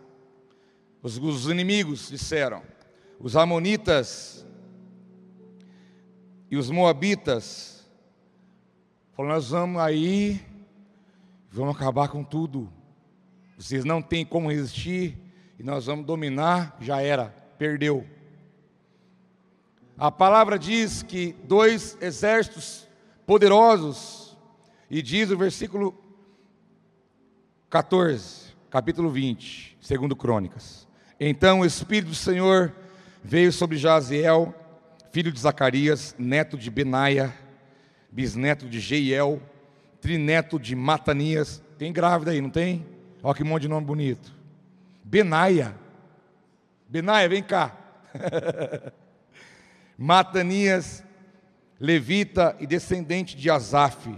[SPEAKER 2] Os, os inimigos disseram: os amonitas e os moabitas falaram: Nós vamos aí, vamos acabar com tudo. Vocês não têm como resistir e nós vamos dominar. Já era, perdeu. A palavra diz que dois exércitos poderosos, e diz o versículo 14, capítulo 20, segundo Crônicas. Então o Espírito do Senhor veio sobre Jaziel, filho de Zacarias, neto de Benaia, bisneto de Jeiel, trineto de Matanias. Tem grávida aí, não tem? Olha que monte de nome bonito. Benaia. Benaia, vem cá. Matanias, levita e descendente de Asaf,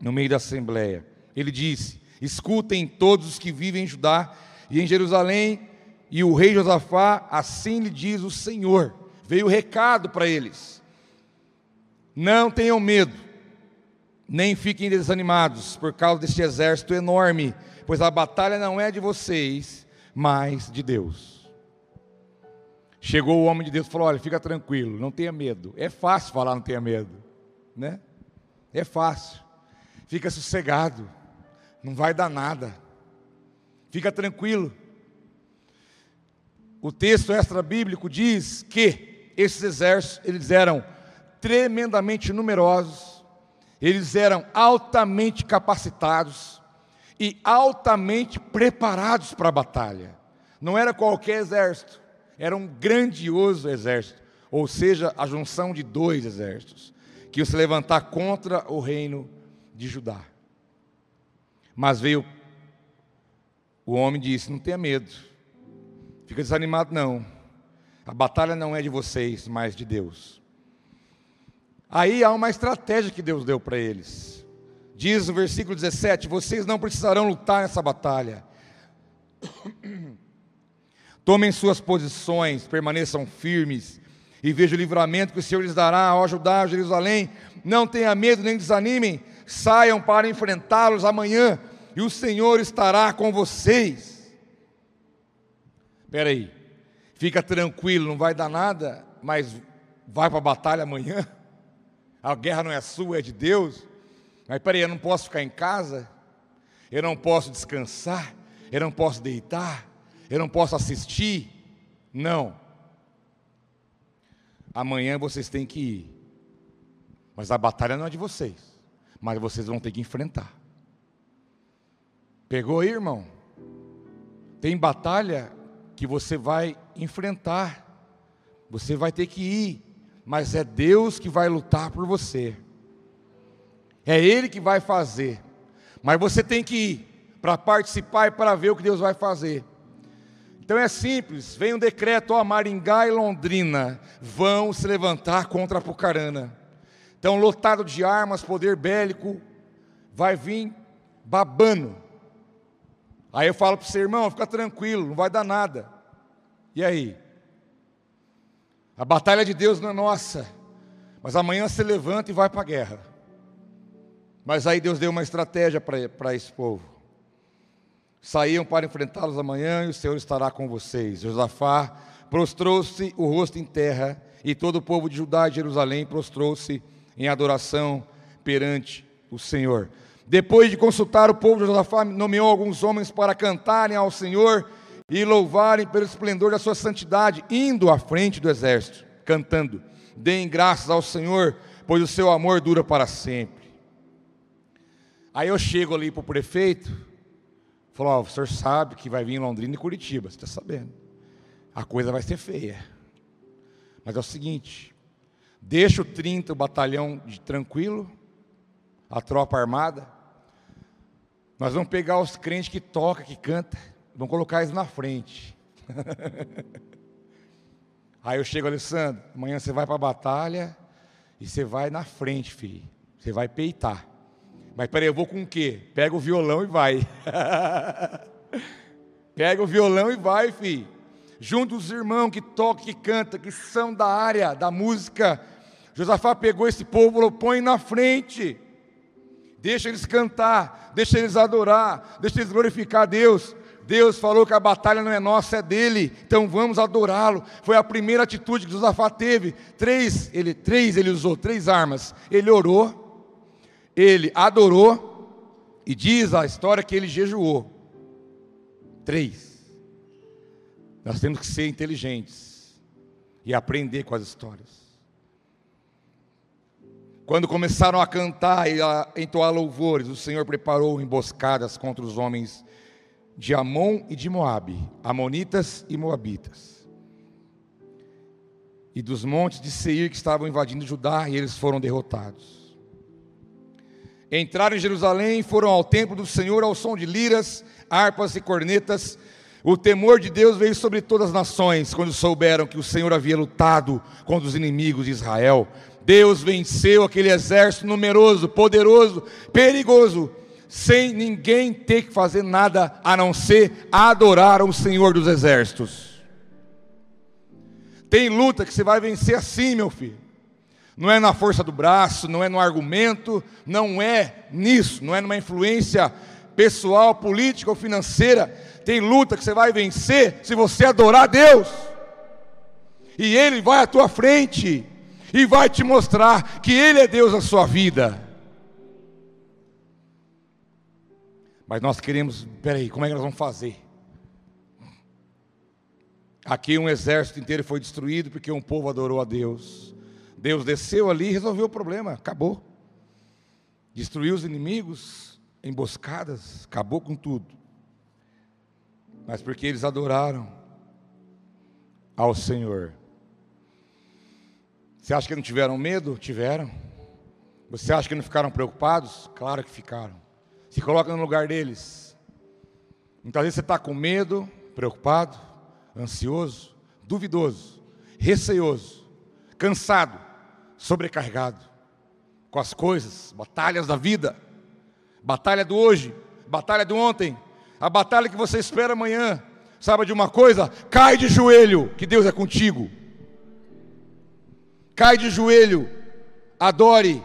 [SPEAKER 2] no meio da assembleia. Ele disse: Escutem todos os que vivem em Judá e em Jerusalém, e o rei Josafá, assim lhe diz o Senhor veio o recado para eles: não tenham medo, nem fiquem desanimados por causa deste exército enorme, pois a batalha não é de vocês, mas de Deus. Chegou o homem de Deus e falou: Olha, fica tranquilo, não tenha medo. É fácil falar não tenha medo, né? É fácil. Fica sossegado, não vai dar nada. Fica tranquilo. O texto extra bíblico diz que esses exércitos, eles eram tremendamente numerosos, eles eram altamente capacitados e altamente preparados para a batalha. Não era qualquer exército, era um grandioso exército, ou seja, a junção de dois exércitos, que iam se levantar contra o reino de Judá. Mas veio o homem e disse: Não tenha medo, fica desanimado, não a batalha não é de vocês, mas de Deus. Aí há uma estratégia que Deus deu para eles. Diz o versículo 17: Vocês não precisarão lutar nessa batalha. Tomem suas posições, permaneçam firmes, e vejam o livramento que o Senhor lhes dará ao ajudar Jerusalém. Não tenha medo nem desanimem, saiam para enfrentá-los amanhã, e o Senhor estará com vocês. Espera aí. Fica tranquilo, não vai dar nada, mas vai para a batalha amanhã. A guerra não é sua, é de Deus. Mas peraí, eu não posso ficar em casa, eu não posso descansar, eu não posso deitar, eu não posso assistir. Não. Amanhã vocês têm que ir. Mas a batalha não é de vocês, mas vocês vão ter que enfrentar. Pegou aí, irmão? Tem batalha que você vai enfrentar. Você vai ter que ir, mas é Deus que vai lutar por você. É Ele que vai fazer. Mas você tem que ir para participar e para ver o que Deus vai fazer. Então é simples, vem um decreto, ó, Maringá e Londrina vão se levantar contra a Pucarana. Então, lotado de armas, poder bélico, vai vir babando. Aí eu falo para você, irmão, fica tranquilo, não vai dar nada. E aí? A batalha de Deus não é nossa, mas amanhã se levanta e vai para a guerra. Mas aí Deus deu uma estratégia para esse povo. Saíam para enfrentá-los amanhã e o Senhor estará com vocês. Josafá prostrou-se o rosto em terra e todo o povo de Judá e Jerusalém prostrou-se em adoração perante o Senhor. Depois de consultar o povo Josafá, nomeou alguns homens para cantarem ao Senhor e louvarem pelo esplendor da sua santidade, indo à frente do exército, cantando: Deem graças ao Senhor, pois o seu amor dura para sempre. Aí eu chego ali para o prefeito, falo: oh, o senhor sabe que vai vir em Londrina e Curitiba, você está sabendo. A coisa vai ser feia. Mas é o seguinte: deixa o 30, o batalhão de tranquilo, a tropa armada. Nós vamos pegar os crentes que toca, que canta, vamos colocar eles na frente. Aí eu chego, Alessandro, amanhã você vai para a batalha e você vai na frente, filho. Você vai peitar. Mas peraí, eu vou com o quê? Pega o violão e vai. Pega o violão e vai, filho. Junto os irmãos que tocam, que cantam, que são da área da música. Josafá pegou esse povo falou: põe na frente. Deixa eles cantar, deixa eles adorar, deixa eles glorificar a Deus. Deus falou que a batalha não é nossa, é dele. Então vamos adorá-lo. Foi a primeira atitude que Josafá teve. Três, ele, três ele usou, três armas. Ele orou, ele adorou e diz a história que ele jejuou. Três. Nós temos que ser inteligentes e aprender com as histórias. Quando começaram a cantar e a entoar louvores, o Senhor preparou emboscadas contra os homens de Amon e de Moabe, amonitas e moabitas. E dos montes de Seir que estavam invadindo Judá, e eles foram derrotados. Entraram em Jerusalém e foram ao templo do Senhor ao som de liras, harpas e cornetas. O temor de Deus veio sobre todas as nações quando souberam que o Senhor havia lutado contra os inimigos de Israel. Deus venceu aquele exército numeroso, poderoso, perigoso, sem ninguém ter que fazer nada a não ser adorar o Senhor dos exércitos. Tem luta que você vai vencer assim, meu filho. Não é na força do braço, não é no argumento, não é nisso, não é numa influência pessoal, política ou financeira. Tem luta que você vai vencer se você adorar a Deus. E Ele vai à tua frente e vai te mostrar que Ele é Deus na sua vida. Mas nós queremos, peraí, como é que nós vamos fazer? Aqui um exército inteiro foi destruído porque um povo adorou a Deus. Deus desceu ali e resolveu o problema, acabou. Destruiu os inimigos, emboscadas, acabou com tudo. Mas porque eles adoraram ao Senhor. Você acha que não tiveram medo? Tiveram. Você acha que não ficaram preocupados? Claro que ficaram. Se coloca no lugar deles. Muitas vezes você está com medo, preocupado, ansioso, duvidoso, receoso, cansado, sobrecarregado com as coisas, batalhas da vida, batalha do hoje, batalha do ontem, a batalha que você espera amanhã. Sabe de uma coisa? Cai de joelho, que Deus é contigo. Cai de joelho, adore.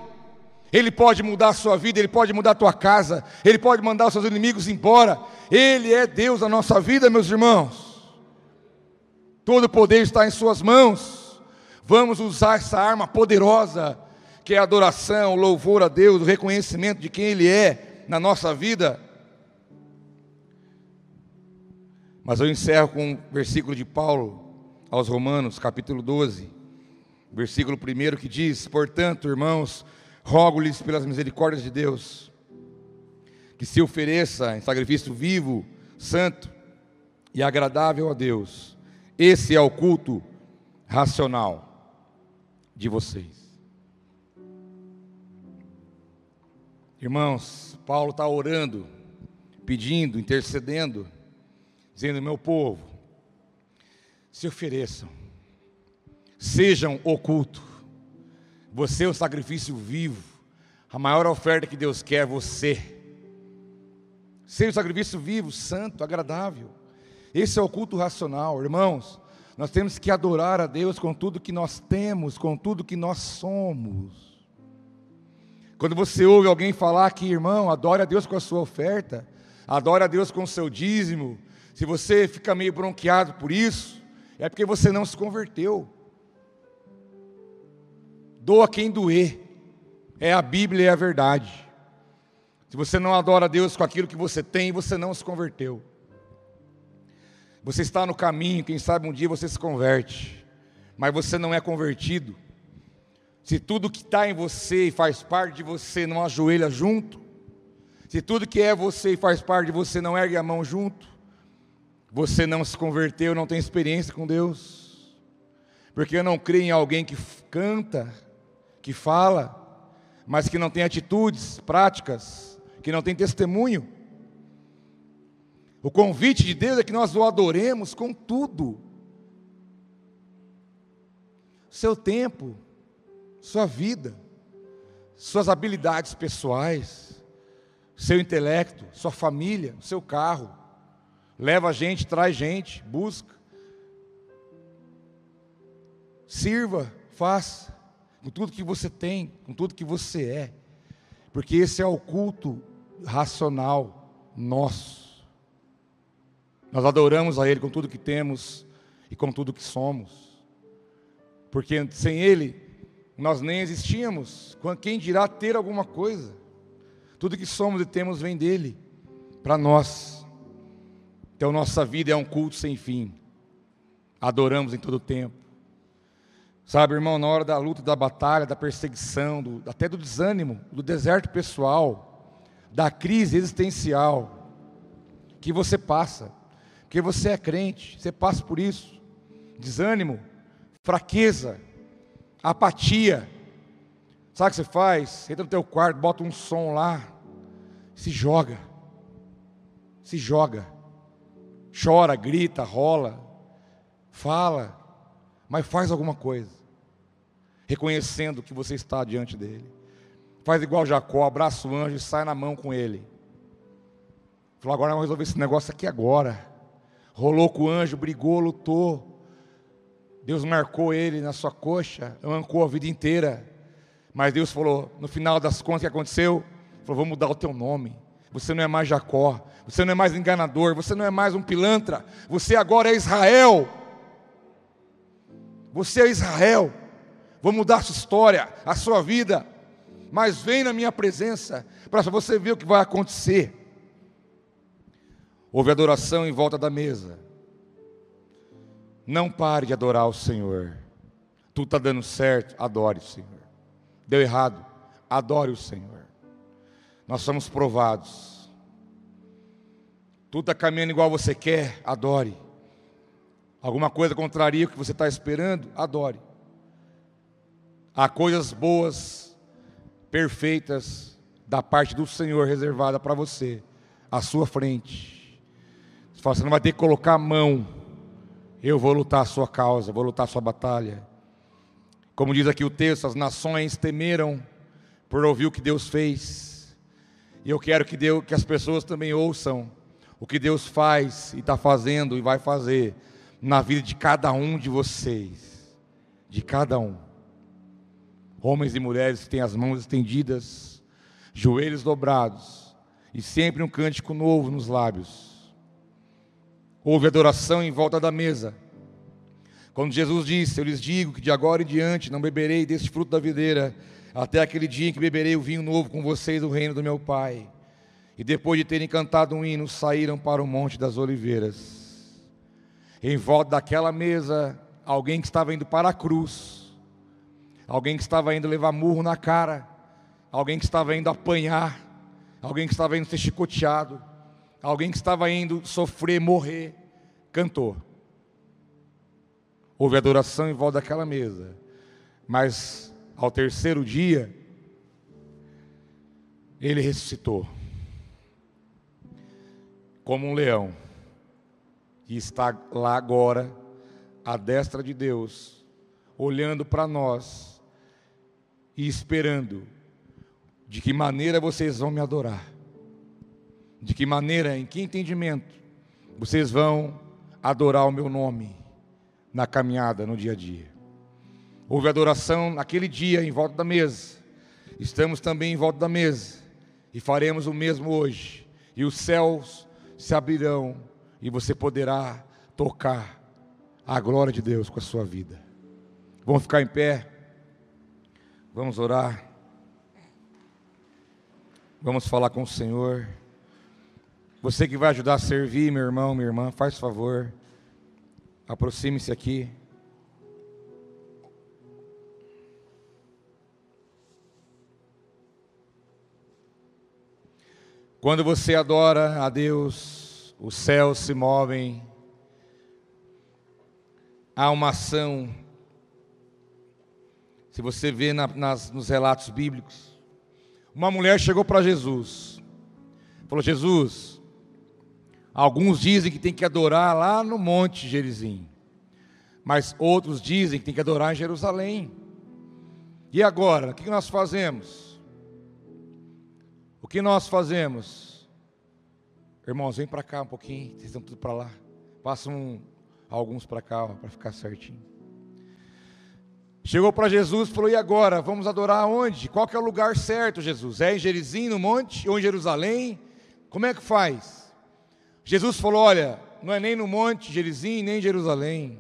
[SPEAKER 2] Ele pode mudar a sua vida, Ele pode mudar a tua casa, Ele pode mandar os seus inimigos embora. Ele é Deus da nossa vida, meus irmãos. Todo o poder está em Suas mãos. Vamos usar essa arma poderosa, que é a adoração, o louvor a Deus, o reconhecimento de quem Ele é na nossa vida. Mas eu encerro com um versículo de Paulo aos Romanos, capítulo 12 versículo 1 que diz: Portanto, irmãos, rogo-lhes pelas misericórdias de Deus, que se ofereça em sacrifício vivo, santo e agradável a Deus. Esse é o culto racional de vocês. Irmãos, Paulo está orando, pedindo, intercedendo, dizendo: meu povo, se ofereçam sejam oculto. Você é o sacrifício vivo. A maior oferta que Deus quer é você. Seja o sacrifício vivo, santo, agradável. Esse é o culto racional, irmãos. Nós temos que adorar a Deus com tudo que nós temos, com tudo que nós somos. Quando você ouve alguém falar que, irmão, adore a Deus com a sua oferta, adore a Deus com o seu dízimo, se você fica meio bronqueado por isso, é porque você não se converteu. Doa quem doer, é a Bíblia e é a verdade. Se você não adora a Deus com aquilo que você tem, você não se converteu. Você está no caminho, quem sabe um dia você se converte, mas você não é convertido. Se tudo que está em você e faz parte de você não ajoelha junto, se tudo que é você e faz parte de você não ergue a mão junto, você não se converteu, não tem experiência com Deus. Porque eu não creio em alguém que canta, que fala, mas que não tem atitudes práticas, que não tem testemunho. O convite de Deus é que nós o adoremos com tudo. Seu tempo, sua vida, suas habilidades pessoais, seu intelecto, sua família, seu carro. Leva gente, traz gente, busca. Sirva, faça, com tudo que você tem, com tudo que você é. Porque esse é o culto racional nosso. Nós adoramos a Ele com tudo que temos e com tudo que somos. Porque sem Ele, nós nem existíamos. Quem dirá ter alguma coisa? Tudo que somos e temos vem dEle, para nós. Então, nossa vida é um culto sem fim. Adoramos em todo tempo. Sabe, irmão, na hora da luta, da batalha, da perseguição, do, até do desânimo, do deserto pessoal, da crise existencial que você passa, porque você é crente, você passa por isso. Desânimo, fraqueza, apatia. Sabe o que você faz? Entra no teu quarto, bota um som lá, se joga. Se joga. Chora, grita, rola, fala, mas faz alguma coisa. Reconhecendo que você está diante dele. Faz igual Jacó, abraça o anjo e sai na mão com ele. Falou, agora vamos resolver esse negócio aqui agora rolou com o anjo, brigou, lutou. Deus marcou ele na sua coxa, mancou a vida inteira. Mas Deus falou, no final das contas, o que aconteceu? Falou, vou mudar o teu nome. Você não é mais Jacó, você não é mais enganador, você não é mais um pilantra, você agora é Israel. Você é Israel. Vou mudar a sua história, a sua vida. Mas vem na minha presença para você ver o que vai acontecer. Houve adoração em volta da mesa. Não pare de adorar o Senhor. Tudo está dando certo, adore o Senhor. Deu errado, adore o Senhor. Nós somos provados. Tudo está caminhando igual você quer, adore. Alguma coisa contraria o que você está esperando, adore. Há coisas boas, perfeitas, da parte do Senhor reservada para você, à sua frente. Você fala, você não vai ter que colocar a mão. Eu vou lutar a sua causa, vou lutar a sua batalha. Como diz aqui o texto, as nações temeram por ouvir o que Deus fez. E eu quero que, Deus, que as pessoas também ouçam o que Deus faz e está fazendo e vai fazer na vida de cada um de vocês. De cada um. Homens e mulheres que têm as mãos estendidas, joelhos dobrados e sempre um cântico novo nos lábios houve adoração em volta da mesa. Quando Jesus disse: Eu lhes digo que de agora em diante não beberei deste fruto da videira, até aquele dia em que beberei o vinho novo com vocês do reino do meu Pai. E depois de terem cantado um hino, saíram para o Monte das Oliveiras. Em volta daquela mesa, alguém que estava indo para a cruz, alguém que estava indo levar murro na cara, alguém que estava indo apanhar, alguém que estava indo ser chicoteado alguém que estava indo sofrer, morrer, cantou. Houve adoração em volta daquela mesa. Mas ao terceiro dia, ele ressuscitou. Como um leão. E está lá agora, à destra de Deus, olhando para nós e esperando de que maneira vocês vão me adorar. De que maneira, em que entendimento vocês vão adorar o meu nome na caminhada, no dia a dia. Houve adoração naquele dia em volta da mesa. Estamos também em volta da mesa e faremos o mesmo hoje. E os céus se abrirão e você poderá tocar a glória de Deus com a sua vida. Vamos ficar em pé. Vamos orar. Vamos falar com o Senhor. Você que vai ajudar a servir, meu irmão, minha irmã, faz favor. Aproxime-se aqui. Quando você adora a Deus, os céus se movem, há uma ação. Se você vê na, nas, nos relatos bíblicos, uma mulher chegou para Jesus, falou: Jesus, alguns dizem que tem que adorar lá no Monte Gerizim, mas outros dizem que tem que adorar em Jerusalém. E agora, o que nós fazemos? O que nós fazemos? Irmãos, vem para cá um pouquinho, vocês estão tudo para lá. Passam alguns para cá para ficar certinho. Chegou para Jesus e falou: E agora? Vamos adorar onde? Qual que é o lugar certo, Jesus? É em Gerizim, no monte, ou em Jerusalém? Como é que faz? Jesus falou: Olha, não é nem no monte Gerizim, nem em Jerusalém,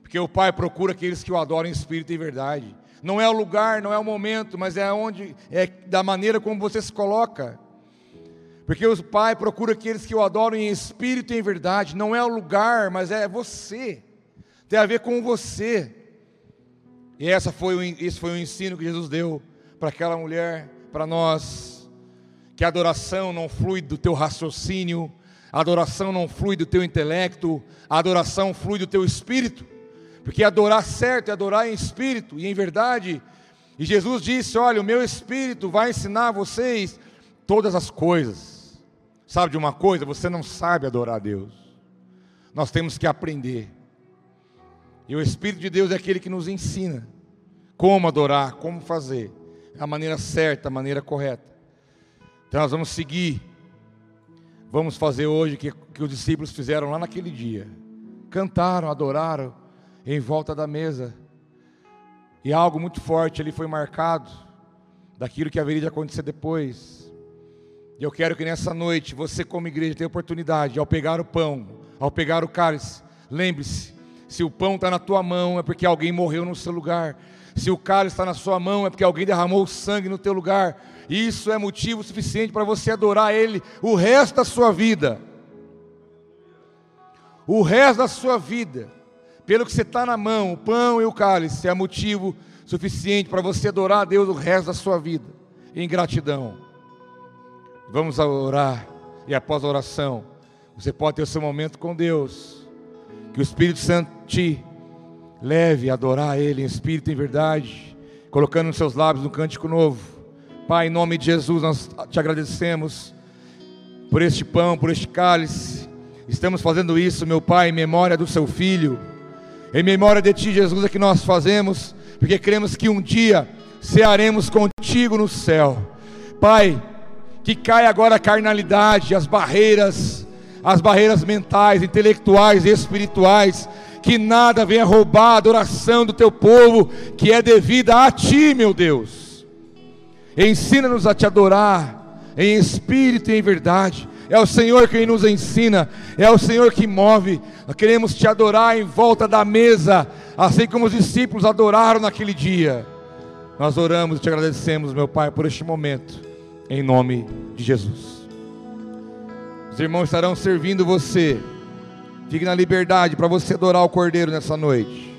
[SPEAKER 2] porque o Pai procura aqueles que o adoram em espírito e verdade. Não é o lugar, não é o momento, mas é onde é da maneira como você se coloca. Porque o Pai procura aqueles que o adoram em espírito e em verdade. Não é o lugar, mas é você. Tem a ver com você. E essa foi o, esse foi o ensino que Jesus deu para aquela mulher, para nós. Que a adoração não flui do teu raciocínio, a adoração não flui do teu intelecto, a adoração flui do teu espírito. Porque adorar certo é adorar em espírito e em verdade. E Jesus disse: Olha, o meu espírito vai ensinar vocês todas as coisas. Sabe de uma coisa? Você não sabe adorar a Deus. Nós temos que aprender. E o Espírito de Deus é aquele que nos ensina como adorar, como fazer, a maneira certa, a maneira correta. Então nós vamos seguir. Vamos fazer hoje que, que os discípulos fizeram lá naquele dia. Cantaram, adoraram, em volta da mesa. E algo muito forte ali foi marcado daquilo que haveria de acontecer depois. E eu quero que nessa noite você, como igreja, tenha oportunidade, ao pegar o pão, ao pegar o cálice, lembre-se: se o pão está na tua mão, é porque alguém morreu no seu lugar. Se o cálice está na sua mão, é porque alguém derramou sangue no teu lugar. Isso é motivo suficiente para você adorar Ele o resto da sua vida. O resto da sua vida pelo que você está na mão, o pão e o cálice, é motivo suficiente para você adorar a Deus o resto da sua vida, em gratidão. Vamos orar, e após a oração, você pode ter o seu momento com Deus, que o Espírito Santo te leve a adorar Ele em espírito e em verdade, colocando nos seus lábios um cântico novo. Pai, em nome de Jesus, nós te agradecemos por este pão, por este cálice. Estamos fazendo isso, meu Pai, em memória do seu filho em memória de Ti, Jesus, é que nós fazemos, porque cremos que um dia cearemos contigo no céu. Pai, que caia agora a carnalidade, as barreiras, as barreiras mentais, intelectuais e espirituais, que nada venha roubar a adoração do teu povo, que é devida a Ti, meu Deus. Ensina-nos a te adorar em espírito e em verdade é o Senhor quem nos ensina, é o Senhor que move. Nós queremos te adorar em volta da mesa, assim como os discípulos adoraram naquele dia. Nós oramos e te agradecemos, meu Pai, por este momento, em nome de Jesus. Os irmãos estarão servindo você. Fique na liberdade para você adorar o Cordeiro nessa noite.